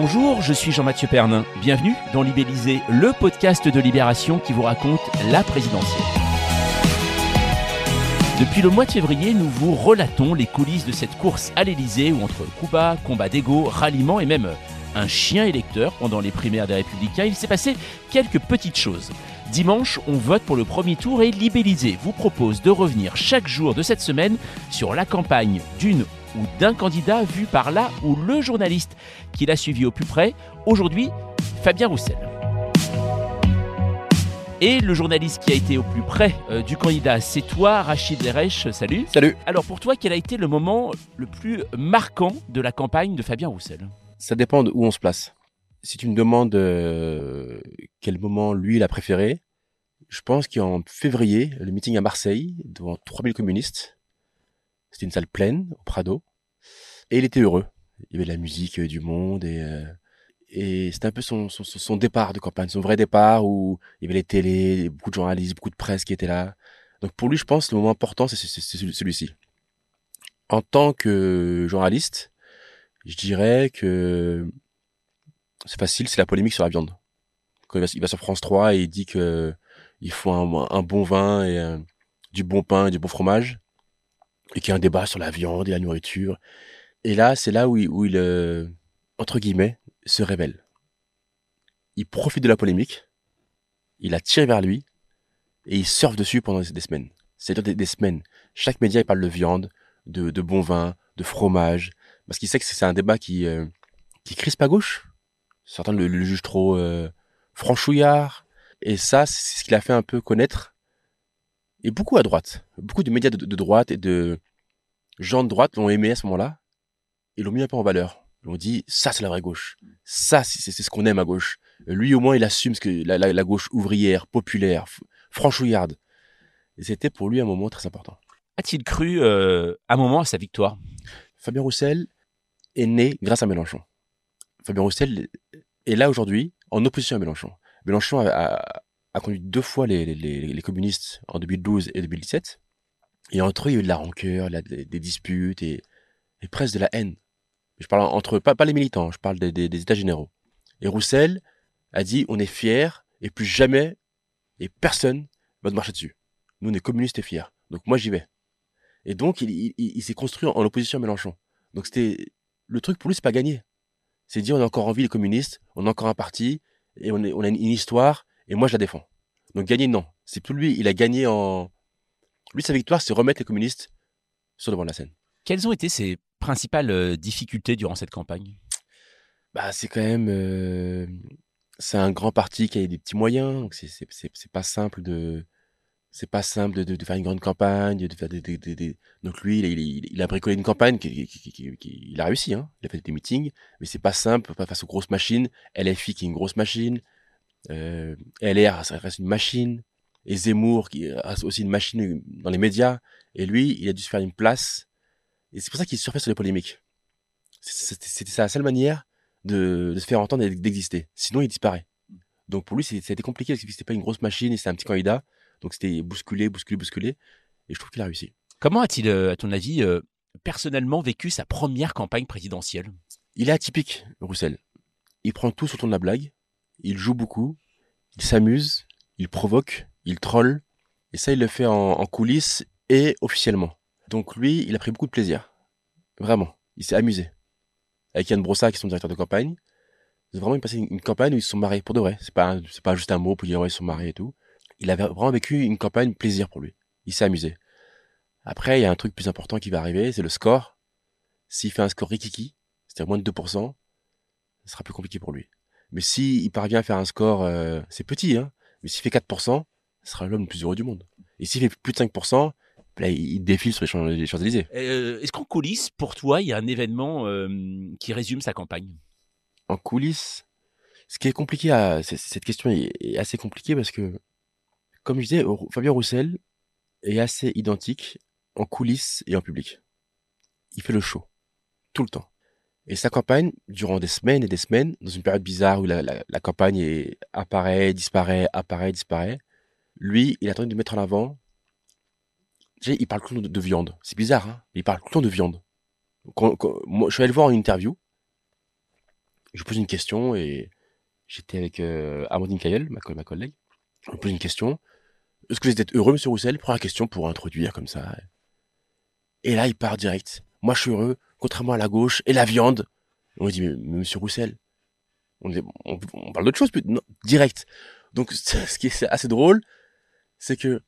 Bonjour, je suis Jean-Mathieu Pernin. Bienvenue dans Libellisé, le podcast de Libération qui vous raconte la présidentielle. Depuis le mois de février, nous vous relatons les coulisses de cette course à l'Elysée où entre coups combat d'ego, ralliement et même un chien électeur pendant les primaires des Républicains, il s'est passé quelques petites choses. Dimanche, on vote pour le premier tour et Libellisé vous propose de revenir chaque jour de cette semaine sur la campagne d'une ou d'un candidat vu par là ou le journaliste qui l'a suivi au plus près, aujourd'hui Fabien Roussel. Et le journaliste qui a été au plus près euh, du candidat, c'est toi, Rachid Zeresh. Salut. Salut. Alors pour toi, quel a été le moment le plus marquant de la campagne de Fabien Roussel? Ça dépend de où on se place. Si tu me demandes euh, quel moment lui il a préféré, je pense qu'en février, le meeting à Marseille, devant 3000 communistes, c'était une salle pleine au Prado. Et il était heureux. Il y avait de la musique, du monde et, euh, et c'était un peu son, son, son, départ de campagne, son vrai départ où il y avait les télés, beaucoup de journalistes, beaucoup de presse qui étaient là. Donc pour lui, je pense, le moment important, c'est celui-ci. En tant que journaliste, je dirais que c'est facile, c'est la polémique sur la viande. Quand il va, sur France 3 et il dit que il faut un, bon vin et un, du bon pain et du bon fromage, et qu'il y a un débat sur la viande et la nourriture. Et là, c'est là où il, où il euh, entre guillemets, se révèle. Il profite de la polémique, il la tire vers lui, et il surfe dessus pendant des semaines. C'est-à-dire des, semaines. Chaque média, il parle de viande, de, de bon vin, de fromage, parce qu'il sait que c'est un débat qui, euh, qui crispe à gauche. Certains le, le jugent trop euh, franchouillard. Et ça, c'est ce qu'il a fait un peu connaître. Et beaucoup à droite. Beaucoup de médias de, de droite et de gens de droite l'ont aimé à ce moment-là et l'ont mis un peu en valeur. Ils ont dit, ça c'est la vraie gauche. Ça c'est ce qu'on aime à gauche. Lui au moins il assume ce que la, la, la gauche ouvrière, populaire, franchouillarde. Et c'était pour lui un moment très important. A-t-il cru euh, un moment à sa victoire? Fabien Roussel est né grâce à Mélenchon. Fabien Roussel est là aujourd'hui en opposition à Mélenchon. Mélenchon a, a, a conduit deux fois les, les, les, communistes en 2012 et 2017. Et entre eux, il y a eu de la rancœur, des, des, disputes et, et, presque de la haine. Je parle entre pas, pas les militants, je parle des, des, des États généraux. Et Roussel a dit on est fiers et plus jamais et personne va te marcher dessus. Nous on est communistes et fiers. Donc moi j'y vais. Et donc il, il, il s'est construit en, opposition à Mélenchon. Donc c'était le truc pour lui c'est pas gagné. C'est dire on est encore en vie les communistes, on a encore un parti et on, est, on a une, histoire et moi je la défends. Donc gagner non, c'est plus lui, il a gagné en lui sa victoire c'est remettre les communistes sur devant la scène. Quelles ont été ses principales euh, difficultés durant cette campagne? Bah c'est quand même euh, c'est un grand parti qui a des petits moyens, donc c'est pas simple de c'est pas simple de, faire une grande campagne, de faire des, donc lui il, a bricolé une campagne qui, il a réussi hein. Il a fait des meetings, mais c'est pas simple, face aux grosses machines. LFI qui est une grosse machine, euh, LR, ça une machine. Et Zemmour, qui reste aussi une machine dans les médias. Et lui, il a dû se faire une place. Et c'est pour ça qu'il surfait sur les polémiques. C'était sa seule manière de, de se faire entendre et d'exister. Sinon, il disparaît. Donc pour lui, été compliqué parce que c'était pas une grosse machine et c'était un petit candidat. Donc c'était bousculé, bousculé, bousculé. Et je trouve qu'il a réussi. Comment a-t-il, euh, à ton avis, euh, personnellement vécu sa première campagne présidentielle? Il est atypique, Roussel. Il prend tout sur ton de la blague il joue beaucoup, il s'amuse, il provoque, il troll, et ça il le fait en, en, coulisses et officiellement. Donc lui, il a pris beaucoup de plaisir. Vraiment, il s'est amusé. Avec Yann Brossa, qui est son directeur de campagne, ils ont vraiment passé une, une campagne où ils se sont mariés pour de vrai. C'est pas, c'est pas juste un mot pour dire ouais, ils sont mariés et tout. Il avait vraiment vécu une campagne plaisir pour lui. Il s'est amusé. Après, il y a un truc plus important qui va arriver, c'est le score. S'il fait un score rikiki, c'est-à-dire moins de 2%, ce sera plus compliqué pour lui. Mais s'il il parvient à faire un score, euh, c'est petit, hein, mais s'il fait 4%, ce sera l'homme le plus heureux du monde. Et s'il fait plus de 5%, Là, il défile sur les Champs- les Champs-Élysées. Euh, Est-ce qu'en coulisses, pour toi, il y a un événement euh, qui résume sa campagne? En coulisses, ce qui est compliqué à, cette question est, est assez compliquée parce que, comme je disais, Fabien Roussel est assez identique en coulisses et en public. Il fait le show. Tout le temps. Et sa campagne, durant des semaines et des semaines, dans une période bizarre où la, la- la campagne est, apparaît, disparaît, apparaît, disparaît, lui, il a tenté de mettre en avant. Il parle tout le temps de, de viande. C'est bizarre, hein Il parle tout le temps de viande. Quand- quand- moi, je suis allé le voir en interview. Je pose une question et j'étais avec euh, Amandine ma, ma collègue. Je pose une question. Est-ce que vous êtes heureux, monsieur Roussel? Prends la question pour introduire comme ça. Et là, il part direct. Moi, je suis heureux, contrairement à la gauche, et la viande. On lui dit, mais, mais monsieur Roussel, on, on parle d'autre chose, plus- non, direct. Donc, ce qui est assez drôle, c'est que,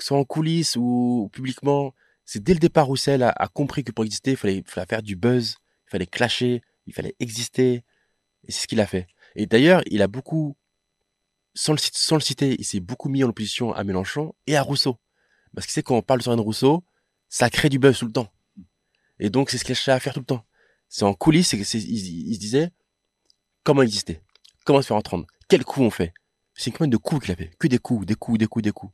que soit en coulisses ou publiquement, c'est dès le départ Roussel a, a compris que pour exister, il fallait, faire du buzz, il fallait clasher, il fallait exister. Et c'est ce qu'il a fait. Et d'ailleurs, il a beaucoup, sans le, sans le citer, il s'est beaucoup mis en opposition à Mélenchon et à Rousseau. Parce qu'il sait quand on parle de Rousseau, ça crée du buzz tout le temps. Et donc, c'est ce qu'il cherchait à faire tout le temps. C'est en coulisses, c'est, c'est- il, il se disait, comment exister? Comment se faire entendre? Quels coups on fait? C'est une campagne de coups qu'il a fait. Que des coups, des coups, des coups, des coups.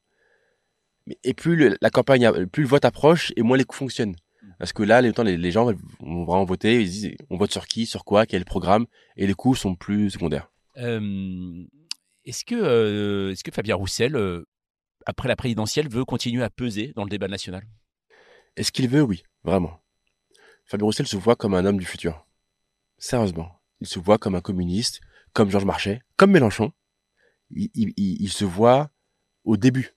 Et plus le- la campagne, plus le vote approche, et moins les coups fonctionnent. Parce que là, les, temps, les, les gens vont vraiment voter, ils disent, on vote sur qui, sur quoi, quel programme, et les coups sont plus secondaires. Euh, Est-ce que, euh, est-ce que Fabien Roussel, euh, après la présidentielle, veut continuer à peser dans le débat national? Est-ce qu'il veut? Oui, vraiment. Fabien Roussel se voit comme un homme du futur. Sérieusement. Il se voit comme un communiste, comme Georges Marchais, comme Mélenchon. Il, il- il- il se voit au début.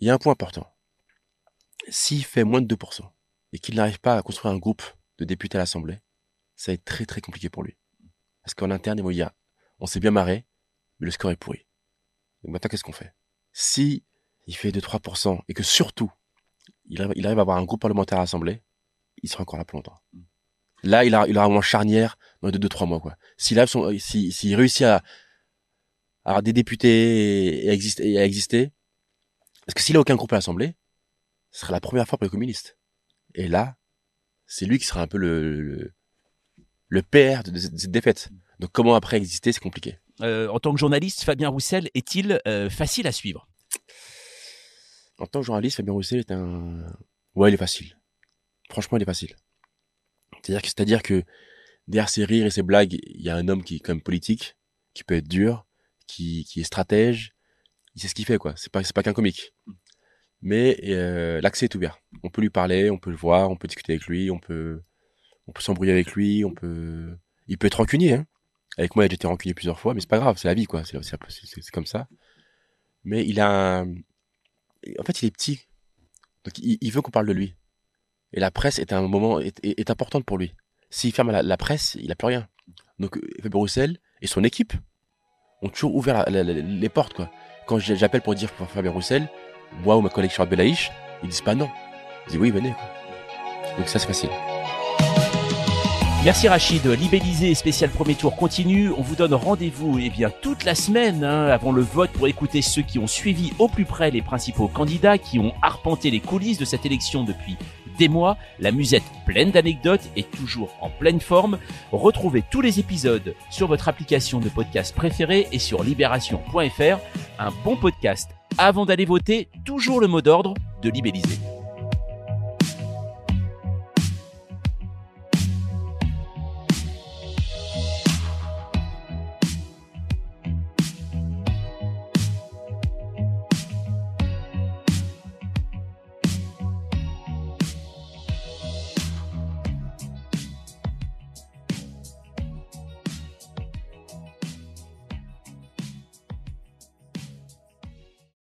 Il y a un point important. S'il fait moins de 2% et qu'il n'arrive pas à construire un groupe de députés à l'Assemblée, ça va être très très compliqué pour lui. Parce qu'en interne, ils vont dire, on s'est bien marré, mais le score est pourri. Donc maintenant, qu'est-ce qu'on fait? Si il fait 2-3% et que surtout, il arrive, il à avoir un groupe parlementaire à l'Assemblée, il sera encore là plus longtemps. Là, il, a, il aura moment charnière dans les 2-3 mois. quoi. S'il s'il réussit à, à avoir des députés et exister, et à exister parce que s'il a aucun groupe à l'Assemblée, ce sera la première fois pour les communistes. Et là, c'est lui qui sera un peu le, le, le père de, de cette défaite. Donc comment après exister, c'est compliqué. Euh, En tant que journaliste, Fabien Roussel est-il euh, facile à suivre? En tant que journaliste, Fabien Roussel est un... Ouais, il est facile. Franchement, il est facile. C'est-à-dire que, c'est-à-dire que derrière ses rires et ses blagues, il y a un homme qui est quand même politique, qui peut être dur, qui, qui est stratège. Il sait ce qu'il fait, quoi. C'est pas, pas qu'un comique. Mais euh, l'accès est ouvert. On peut lui parler, on peut le voir, on peut discuter avec lui, on peut, on peut s'embrouiller avec lui, on peut, il peut être rancunier. Hein. Avec moi, a été rancunier plusieurs fois, mais c'est pas grave, c'est la vie, quoi. C'est, comme ça. Mais il a, un... en fait, il est petit, donc il, veut qu'on parle de lui. Et la presse est un moment est, est, importante pour lui. S'il ferme la, presse, il a plus rien. Donc Roussel et son équipe ont toujours ouvert les portes, quoi. Quand j'appelle pour dire pour Fabien Roussel, moi ou ma collègue Charles Belaïch, ils disent pas non. Ils disent oui, venez. Donc ça, c'est facile. Merci Rachid, Libellisé spécial premier tour continue. On vous donne rendez-vous eh bien toute la semaine hein, avant le vote pour écouter ceux qui ont suivi au plus près les principaux candidats, qui ont arpenté les coulisses de cette élection depuis des mois. La musette pleine d'anecdotes est toujours en pleine forme. Retrouvez tous les épisodes sur votre application de podcast préférée et sur libération.fr. Un bon podcast avant d'aller voter, toujours le mot d'ordre de Libellisé.